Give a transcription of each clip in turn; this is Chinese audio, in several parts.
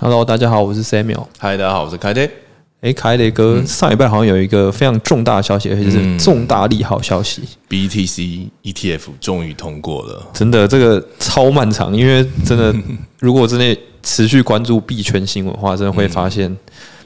Hello，大家好，我是 Samuel。嗨，大家好，我是凯德。哎，凯雷哥，上礼拜好像有一个非常重大的消息，而且是重大利好消息，BTC ETF 终于通过了。真的，这个超漫长，因为真的，如果真的持续关注币圈新闻的话，真的会发现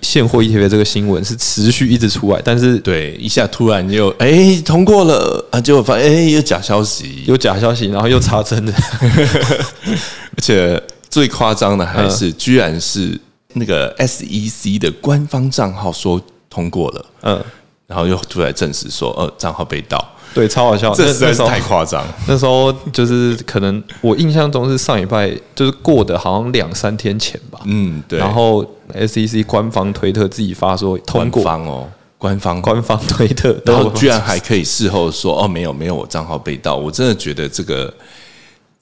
现货 ETF 这个新闻是持续一直出来，但是对一下突然就哎通过了啊，结果发现哎有假消息，有假消息，然后又查真的，而且最夸张的还是居然是。那个 SEC 的官方账号说通过了，嗯，然后又出来证实说，呃，账号被盗，对，超好笑，这实在是太夸张。那时候就是可能我印象中是上礼拜，就是过的好像两三天前吧，嗯，对。然后 SEC 官方推特自己发说通过。哦，官方。官方推特，然后居然还可以事后说，哦，没有没有，我账号被盗，我真的觉得这个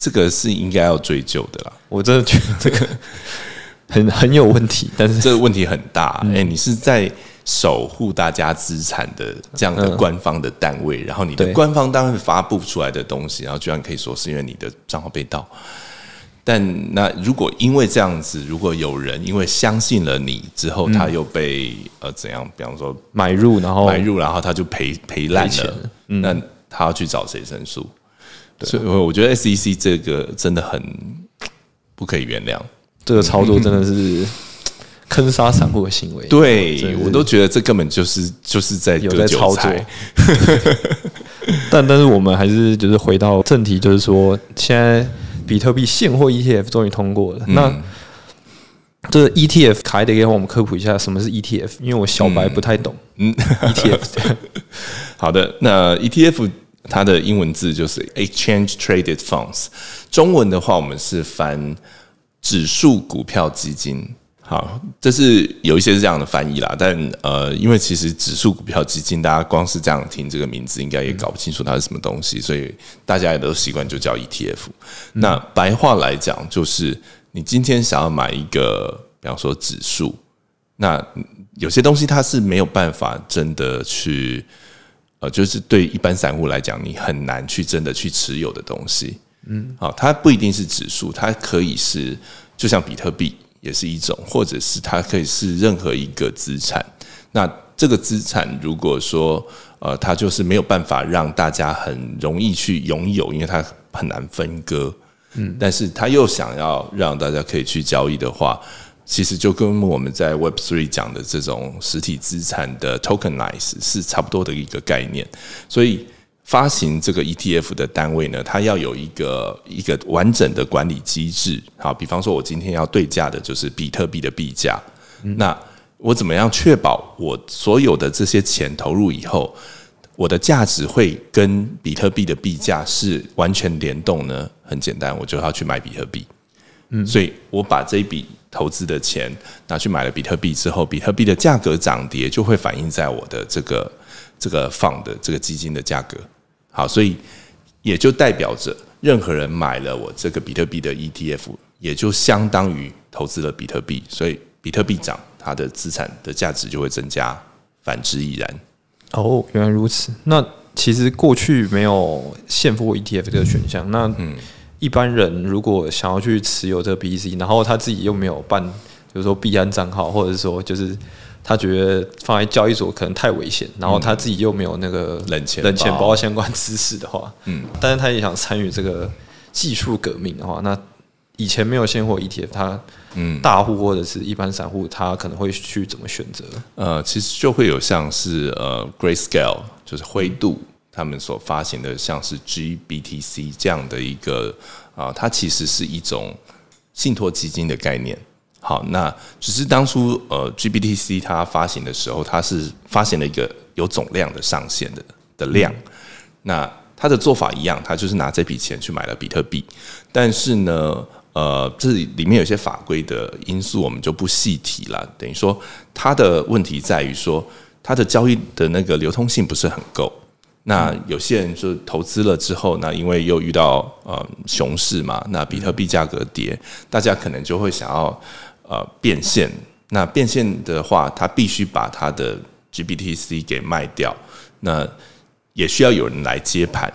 这个是应该要追究的啦，我真的觉得这个。很很有问题，但是这个问题很大。哎，你是在守护大家资产的这样的官方的单位，然后你的官方单位发布出来的东西，然后居然可以说是因为你的账号被盗。但那如果因为这样子，如果有人因为相信了你之后，他又被呃怎样？比方说买入，然后买入，然后他就赔赔烂了，那他要去找谁申诉？所以我觉得 SEC 这个真的很不可以原谅。这个操作真的是 坑杀散户的行为，对我都觉得这根本就是就是在有在操作。但但是我们还是就是回到正题，就是说现在比特币现货 ETF 终于通过了。那这 ETF 还得给我们科普一下什么是 ETF，因为我小白不太懂。嗯，ETF 好的，那 ETF 它的英文字就是 Exchange Traded Funds，中文的话我们是翻。指数股票基金，好，这是有一些是这样的翻译啦。但呃，因为其实指数股票基金，大家光是这样听这个名字，应该也搞不清楚它是什么东西，所以大家也都习惯就叫 ETF。那白话来讲，就是你今天想要买一个，比方说指数，那有些东西它是没有办法真的去，呃，就是对一般散户来讲，你很难去真的去持有的东西。嗯，好，它不一定是指数，它可以是就像比特币也是一种，或者是它可以是任何一个资产。那这个资产如果说呃，它就是没有办法让大家很容易去拥有，因为它很难分割。嗯，但是它又想要让大家可以去交易的话，其实就跟我们在 Web Three 讲的这种实体资产的 Tokenize 是差不多的一个概念，所以。发行这个 ETF 的单位呢，它要有一个一个完整的管理机制。好，比方说，我今天要对价的就是比特币的币价，那我怎么样确保我所有的这些钱投入以后，我的价值会跟比特币的币价是完全联动呢？很简单，我就要去买比特币。嗯，所以我把这一笔投资的钱拿去买了比特币之后，比特币的价格涨跌就会反映在我的这个这个放的这个基金的价格。好，所以也就代表着任何人买了我这个比特币的 ETF，也就相当于投资了比特币，所以比特币涨，它的资产的价值就会增加，反之亦然。哦，原来如此。那其实过去没有现货 ETF 这个选项，那一般人如果想要去持有这个 BTC，然后他自己又没有办，比如说币安账号，或者是说就是。他觉得放在交易所可能太危险，然后他自己又没有那个冷钱冷钱包相关知识的话，嗯，但是他也想参与这个技术革命的话，那以前没有现货 ETF，他嗯，大户或者是一般散户，他可能会去怎么选择？呃，其实就会有像是呃，Grayscale，就是灰度他们所发行的像是 GBTC 这样的一个啊，它其实是一种信托基金的概念。好，那只是当初呃，GBTC 它发行的时候，它是发行了一个有总量的上限的的量。那它的做法一样，它就是拿这笔钱去买了比特币。但是呢，呃，这里面有些法规的因素，我们就不细提了。等于说，它的问题在于说，它的交易的那个流通性不是很够。那有些人就投资了之后，那因为又遇到呃熊市嘛，那比特币价格跌，大家可能就会想要。呃，变现，那变现的话，他必须把他的 GBTC 给卖掉，那也需要有人来接盘，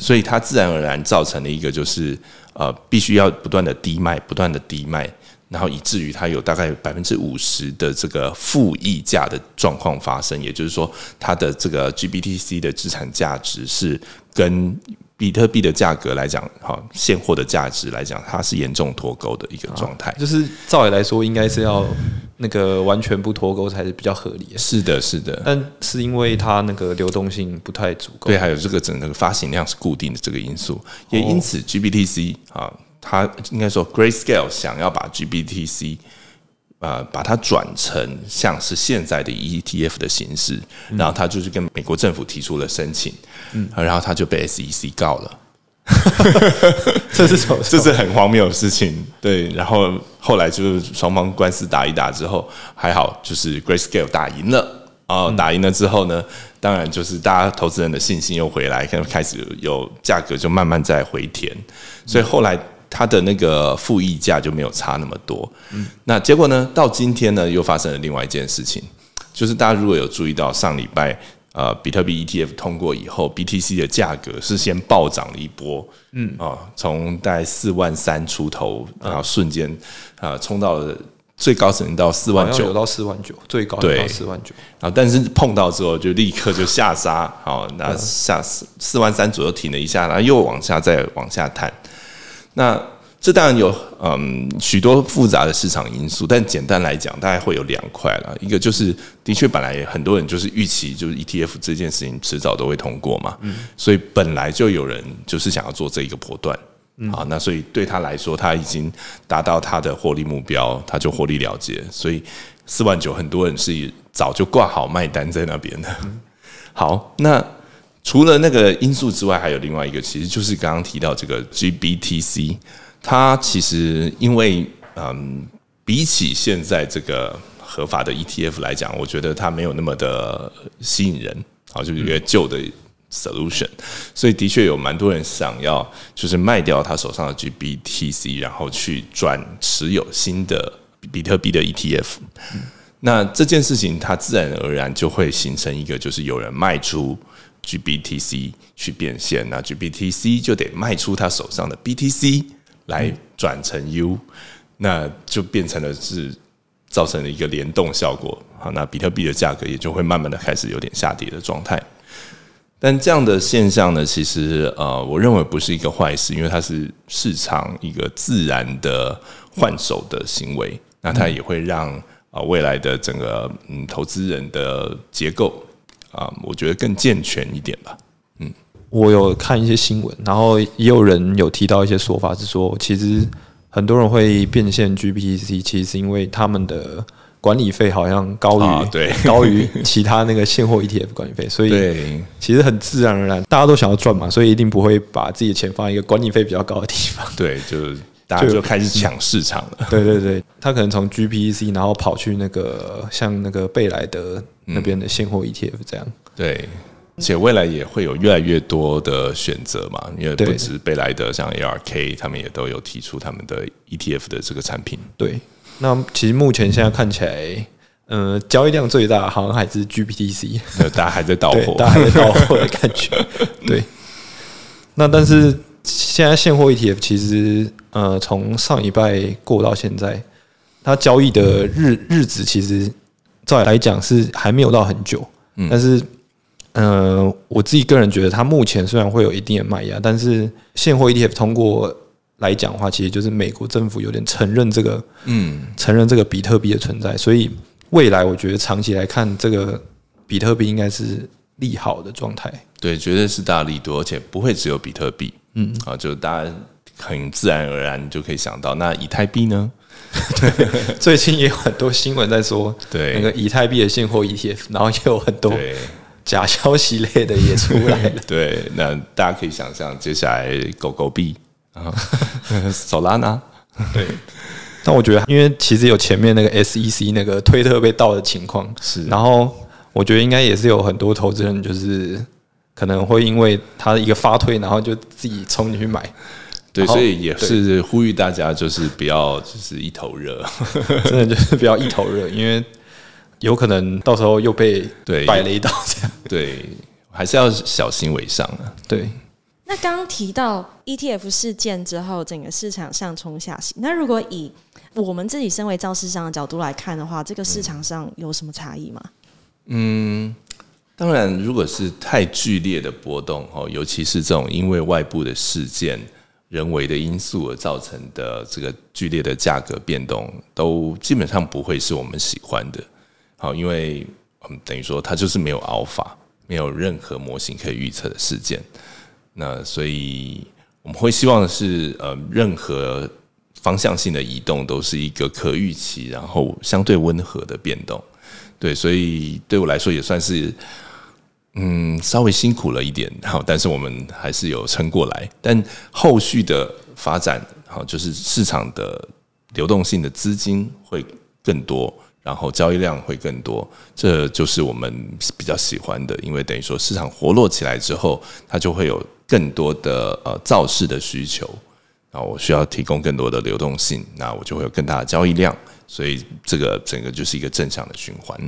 所以它自然而然造成了一个就是呃，必须要不断的低卖，不断的低卖，然后以至于它有大概百分之五十的这个负溢价的状况发生，也就是说，它的这个 GBTC 的资产价值是跟比特币的价格来讲，哈，现货的价值来讲，它是严重脱钩的一个状态。就是照理来说，应该是要那个完全不脱钩才是比较合理的。是的，是的，但是因为它那个流动性不太足够，对，还有这个整个发行量是固定的这个因素，也因此 GBTC 啊。他应该说，Grayscale 想要把 GBTC 呃把它转成像是现在的 ETF 的形式，然后他就是跟美国政府提出了申请，嗯，然后他就被 SEC 告了，这是什么？这是很荒谬的事情，对。然后后来就是双方官司打一打之后，还好就是 Grayscale 打赢了，啊，打赢了之后呢，当然就是大家投资人的信心又回来，开开始有价格就慢慢在回填，所以后来。它的那个负溢价就没有差那么多，嗯，那结果呢？到今天呢，又发生了另外一件事情，就是大家如果有注意到上礼拜，呃，比特币 ETF 通过以后，BTC 的价格是先暴涨了一波，嗯。啊，从大概四万三出头，然后瞬间啊冲到了最高，曾经到四万九，到四万九，最高到四万九，然后但是碰到之后就立刻就下杀，好，那下四四万三左右停了一下，然后又往下再往下探。那这当然有嗯许多复杂的市场因素，但简单来讲，大概会有两块了。一个就是的确本来很多人就是预期就是 ETF 这件事情迟早都会通过嘛，所以本来就有人就是想要做这一个波段啊。那所以对他来说，他已经达到他的获利目标，他就获利了结。所以四万九，很多人是早就挂好卖单在那边的。好，那。除了那个因素之外，还有另外一个，其实就是刚刚提到这个 GBTC，它其实因为嗯，比起现在这个合法的 ETF 来讲，我觉得它没有那么的吸引人，好，就是一个旧的 solution，所以的确有蛮多人想要就是卖掉他手上的 GBTC，然后去转持有新的比特币的 ETF。那这件事情它自然而然就会形成一个，就是有人卖出。GBTC 去变现，那 GBTC 就得卖出他手上的 BTC 来转成 U，那就变成了是造成了一个联动效果。好，那比特币的价格也就会慢慢的开始有点下跌的状态。但这样的现象呢，其实呃，我认为不是一个坏事，因为它是市场一个自然的换手的行为。那它也会让啊未来的整个嗯投资人的结构。啊，我觉得更健全一点吧。嗯，我有看一些新闻，然后也有人有提到一些说法，是说其实很多人会变现 GPTC，其实是因为他们的管理费好像高于对 高于其他那个现货 ETF 管理费，所以其实很自然而然，大家都想要赚嘛，所以一定不会把自己的钱放在一个管理费比较高的地方。对，就是大家就开始抢市场了。对对对，他可能从 GPTC 然后跑去那个像那个贝莱德。那边的现货 ETF 这样。对，而且未来也会有越来越多的选择嘛，因为不止贝莱德，像 ARK 他们也都有提出他们的 ETF 的这个产品。对，那其实目前现在看起来，呃，交易量最大好像还是 GPTC，大家还在倒货，大家还在倒货的感觉。对，那但是现在现货 ETF 其实，呃，从上一拜过到现在，它交易的日日子其实。照来讲是还没有到很久，嗯。但是，呃，我自己个人觉得，它目前虽然会有一定的卖压，但是现货 ETF 通过来讲的话，其实就是美国政府有点承认这个，嗯，承认这个比特币的存在，所以未来我觉得长期来看，这个比特币应该是利好的状态。对，绝对是大力多，而且不会只有比特币，嗯，啊，就大家很自然而然就可以想到，那以太币呢？对，最近也有很多新闻在说，对那个以太币的现货 ETF，然后也有很多假消息类的也出来了。对，那大家可以想象，接下来狗狗币啊，手拉呢？对。但我觉得，因为其实有前面那个 SEC 那个推特被盗的情况，是，然后我觉得应该也是有很多投资人，就是可能会因为他的一个发推，然后就自己冲进去买。对，所以也是呼吁大家，就是不要就是一头热，真的就是不要一头热，因为有可能到时候又被对摆了一道这样。对，还是要小心为上啊。对。那刚刚提到 ETF 事件之后，整个市场上冲下行。那如果以我们自己身为造市商的角度来看的话，这个市场上有什么差异吗？嗯，当然，如果是太剧烈的波动哦，尤其是这种因为外部的事件、人为的因素而造成的这个剧烈的价格变动，都基本上不会是我们喜欢的。好，因为嗯，等于说它就是没有 alpha，没有任何模型可以预测的事件。那所以我们会希望的是，呃，任何方向性的移动都是一个可预期，然后相对温和的变动。对，所以对我来说也算是，嗯，稍微辛苦了一点，好，但是我们还是有撑过来。但后续的发展，好，就是市场的流动性的资金会更多。然后交易量会更多，这就是我们比较喜欢的，因为等于说市场活络起来之后，它就会有更多的呃造势的需求，然后我需要提供更多的流动性，那我就会有更大的交易量，所以这个整个就是一个正向的循环。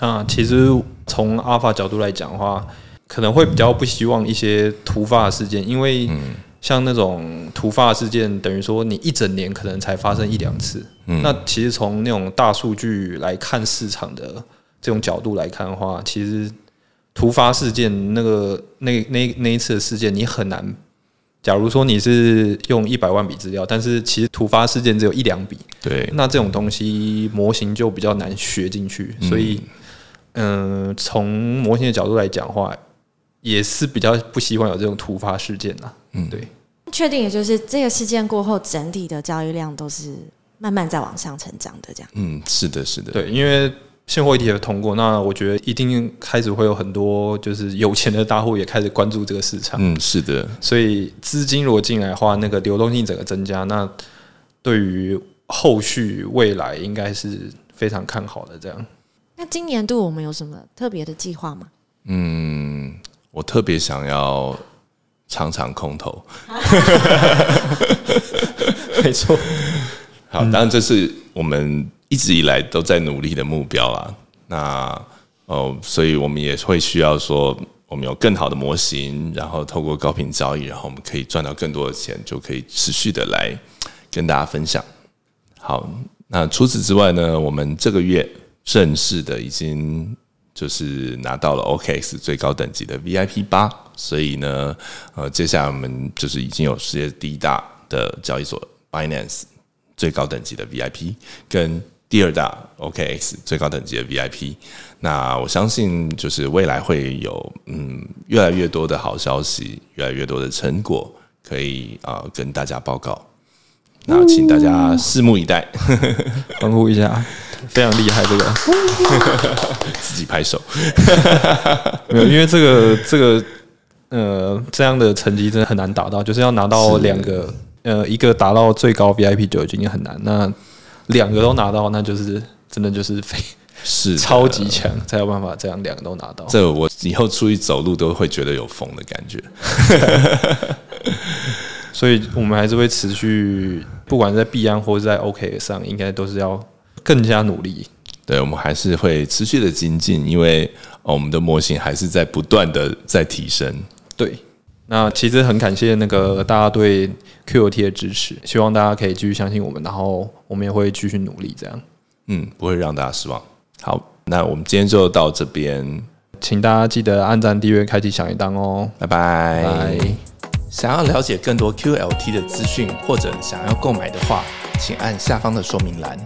那其实从阿法角度来讲的话，可能会比较不希望一些突发的事件，因为。像那种突发事件，等于说你一整年可能才发生一两次。那其实从那种大数据来看市场的这种角度来看的话，其实突发事件那个那那那一次的事件，你很难。假如说你是用一百万笔资料，但是其实突发事件只有一两笔，对，那这种东西模型就比较难学进去。所以，嗯，从模型的角度来讲的话，也是比较不希望有这种突发事件的。嗯，对。确定，也就是这个事件过后，整体的交易量都是慢慢在往上成长的，这样。嗯，是的，是的。对，因为现货 ETF 通过，那我觉得一定开始会有很多就是有钱的大户也开始关注这个市场。嗯，是的。所以资金如果进来的话，那个流动性整个增加，那对于后续未来应该是非常看好的。这样。那今年度我们有什么特别的计划吗？嗯，我特别想要。尝尝空投，没错。好，当然这是我们一直以来都在努力的目标啦。那哦，所以我们也会需要说，我们有更好的模型，然后透过高频交易，然后我们可以赚到更多的钱，就可以持续的来跟大家分享。好，那除此之外呢，我们这个月正式的已经。就是拿到了 OKX 最高等级的 VIP 八，所以呢，呃，接下来我们就是已经有世界第一大的交易所 Binance 最高等级的 VIP，跟第二大 OKX 最高等级的 VIP。那我相信，就是未来会有嗯越来越多的好消息，越来越多的成果可以啊跟大家报告。那请大家拭目以待，欢呼一下。非常厉害，这个 自己拍手，没有，因为这个这个呃这样的成绩真的很难达到，就是要拿到两个呃一个达到最高 VIP 就已经很难，那两个都拿到，那就是真的就是非是超级强才有办法这样两个都拿到。这我以后出去走路都会觉得有风的感觉，所以我们还是会持续，不管在币安或者在 OK 上，应该都是要。更加努力，对我们还是会持续的精进，因为我们的模型还是在不断的在提升。对，那其实很感谢那个大家对 QOT 的支持，希望大家可以继续相信我们，然后我们也会继续努力，这样，嗯，不会让大家失望。好，那我们今天就到这边，请大家记得按赞、订阅、开启小铃铛哦，拜拜。想要了解更多 QLT 的资讯，或者想要购买的话，请按下方的说明栏。